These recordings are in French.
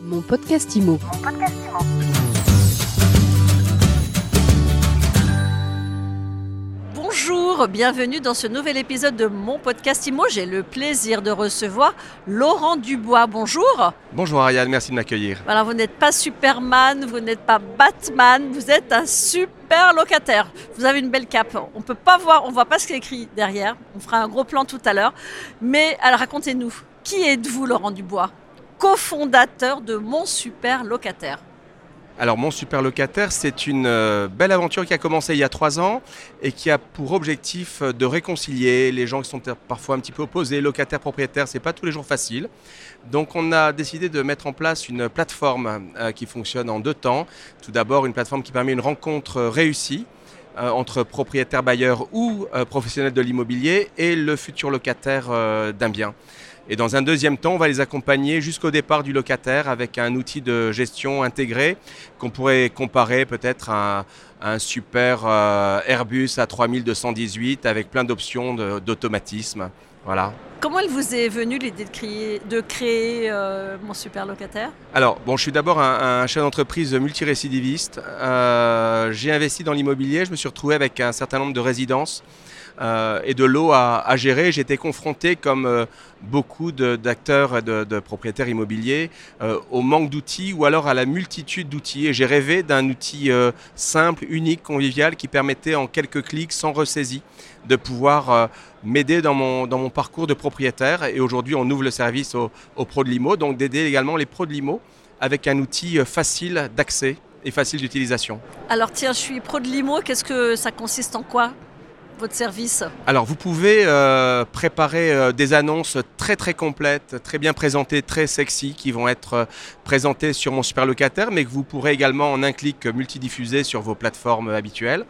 Mon podcast IMO. Bonjour, bienvenue dans ce nouvel épisode de mon podcast IMO. J'ai le plaisir de recevoir Laurent Dubois. Bonjour. Bonjour Ariane, merci de m'accueillir. Alors vous n'êtes pas Superman, vous n'êtes pas Batman, vous êtes un super locataire. Vous avez une belle cape. On peut pas voir, on voit pas ce qui est écrit derrière. On fera un gros plan tout à l'heure. Mais alors racontez-nous, qui êtes-vous Laurent Dubois? Cofondateur de Mon Super Locataire. Alors mon super locataire, c'est une euh, belle aventure qui a commencé il y a trois ans et qui a pour objectif euh, de réconcilier les gens qui sont parfois un petit peu opposés, locataires, propriétaires, c'est pas tous les jours facile. Donc on a décidé de mettre en place une plateforme euh, qui fonctionne en deux temps. Tout d'abord une plateforme qui permet une rencontre réussie entre propriétaires bailleurs ou professionnels de l'immobilier et le futur locataire d'un bien. Et dans un deuxième temps, on va les accompagner jusqu'au départ du locataire avec un outil de gestion intégré qu'on pourrait comparer peut-être à, un super euh, Airbus à 3218 avec plein d'options d'automatisme. Voilà. Comment elle vous est venue l'idée de créer, de créer euh, mon super locataire? Alors, bon, je suis d'abord un, chef d'entreprise multirécidiviste. Euh, j'ai investi dans l'immobilier, je me suis retrouvé avec un certain nombre de résidences euh, et de l'eau à, gérer. J'étais confronté, comme euh, beaucoup d'acteurs et de, propriétaires immobiliers, euh, au manque d'outils ou alors à la multitude d'outils. J'ai rêvé d'un outil simple, unique, convivial, qui permettait en quelques clics, sans ressaisie, de pouvoir m'aider dans mon, dans mon parcours de propriétaire. Et aujourd'hui, on ouvre le service aux, aux pros de l'IMO, donc d'aider également les pros de l'IMO avec un outil facile d'accès et facile d'utilisation. Alors tiens, je suis pro de l'IMO, qu'est-ce que ça consiste en quoi? Votre service Alors vous pouvez euh, préparer euh, des annonces très très complètes, très bien présentées, très sexy, qui vont être euh, présentées sur mon super locataire, mais que vous pourrez également en un clic multidiffuser sur vos plateformes habituelles.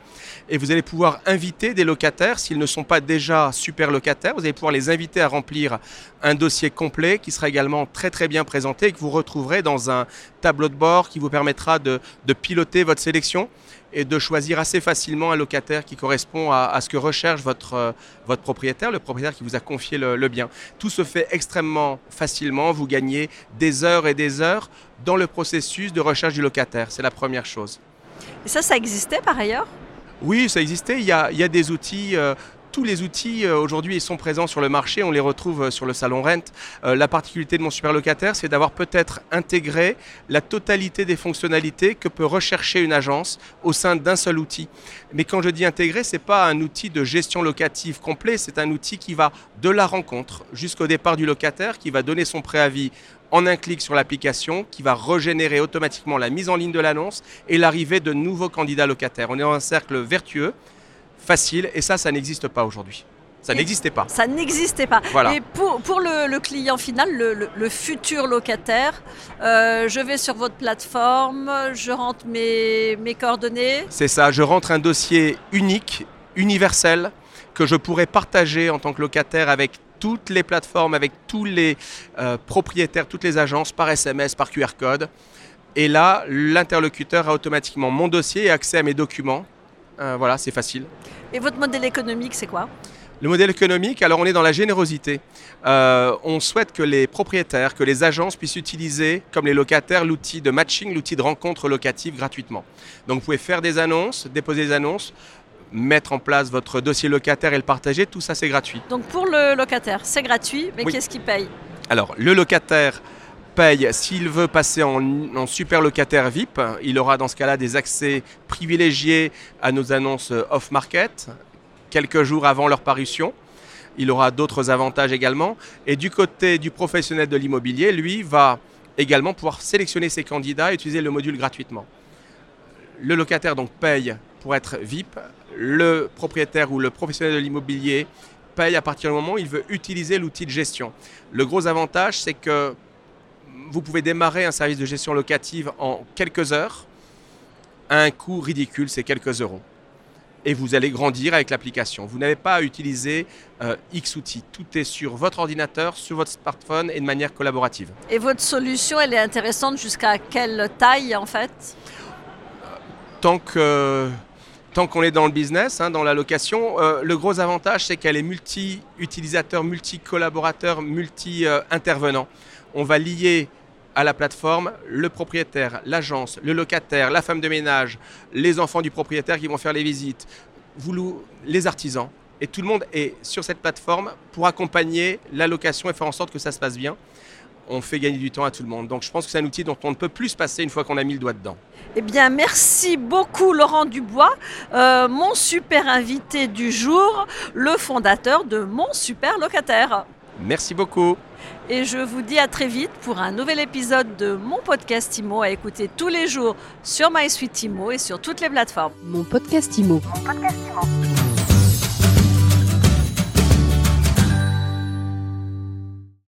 Et vous allez pouvoir inviter des locataires, s'ils ne sont pas déjà super locataires, vous allez pouvoir les inviter à remplir un dossier complet qui sera également très très bien présenté et que vous retrouverez dans un tableau de bord qui vous permettra de, de piloter votre sélection et de choisir assez facilement un locataire qui correspond à, ce que recherche votre, euh, votre propriétaire, le propriétaire qui vous a confié le, bien. Tout se fait extrêmement facilement, vous gagnez des heures et des heures dans le processus de recherche du locataire, c'est la première chose. Et ça, ça existait par ailleurs? Oui, ça existait. Il y a, il y a des outils euh, tous les outils euh, aujourd'hui sont présents sur le marché, on les retrouve euh, sur le salon Rent. Euh, la particularité de mon super locataire, c'est d'avoir peut-être intégré la totalité des fonctionnalités que peut rechercher une agence au sein d'un seul outil. Mais quand je dis intégré, ce n'est pas un outil de gestion locative complet, c'est un outil qui va de la rencontre jusqu'au départ du locataire, qui va donner son préavis en un clic sur l'application qui va régénérer automatiquement la mise en ligne de l'annonce et l'arrivée de nouveaux candidats locataires. On est dans un cercle vertueux facile et ça, ça n'existe pas aujourd'hui. Ça n'existait pas. Ça n'existait pas. Voilà. Et pour, pour le, client final, le, futur locataire, euh, je vais sur votre plateforme, je rentre mes, mes coordonnées. C'est ça, je rentre un dossier unique, universel, que je pourrais partager en tant que locataire avec toutes les plateformes, avec tous les euh, propriétaires, toutes les agences, par SMS, par QR code. Et là, l'interlocuteur a automatiquement mon dossier et accès à mes documents voilà, c'est facile. Et votre modèle économique, c'est quoi? Le modèle économique, alors on est dans la générosité. Euh, on souhaite que les propriétaires, que les agences puissent utiliser, comme les locataires, l'outil de matching, l'outil de rencontre locative gratuitement. Donc vous pouvez faire des annonces, déposer des annonces, mettre en place votre dossier locataire et le partager, tout ça c'est gratuit. Donc pour le locataire, c'est gratuit, mais qu'est-ce qu'il paye? Alors le locataire s'il veut passer en, super locataire VIP, il aura dans ce cas-là des accès privilégiés à nos annonces off-market, quelques jours avant leur parution. Il aura d'autres avantages également. Et du côté du professionnel de l'immobilier, lui, va également pouvoir sélectionner ses candidats et utiliser le module gratuitement. Le locataire donc paye pour être VIP. Le propriétaire ou le professionnel de l'immobilier paye à partir du moment où il veut utiliser l'outil de gestion. Le gros avantage, c'est que vous pouvez démarrer un service de gestion locative en quelques heures à un coût ridicule, c'est quelques euros. Et vous allez grandir avec l'application. Vous n'avez pas à utiliser euh, X outils. Tout est sur votre ordinateur, sur votre smartphone et de manière collaborative. Et votre solution, elle est intéressante jusqu'à quelle taille en fait? Tant que tant qu'on est dans le business, hein, dans la location, euh, le gros avantage, c'est qu'elle est multi-utilisateur, multi-collaborateur, multi-intervenant. On va lier à la plateforme le propriétaire, l'agence, le locataire, la femme de ménage, les enfants du propriétaire qui vont faire les visites, vous, les artisans. Et tout le monde est sur cette plateforme pour accompagner la location et faire en sorte que ça se passe bien. On fait gagner du temps à tout le monde. Donc je pense que c'est un outil dont on ne peut plus se passer une fois qu'on a mis le doigt dedans. Eh bien, merci beaucoup Laurent Dubois, euh, mon super invité du jour, le fondateur de Mon Super Locataire. Merci beaucoup. Et je vous dis à très vite pour un nouvel épisode de mon podcast IMO à écouter tous les jours sur MySuite IMO et sur toutes les plateformes. Mon podcast IMO. Mon podcast IMO.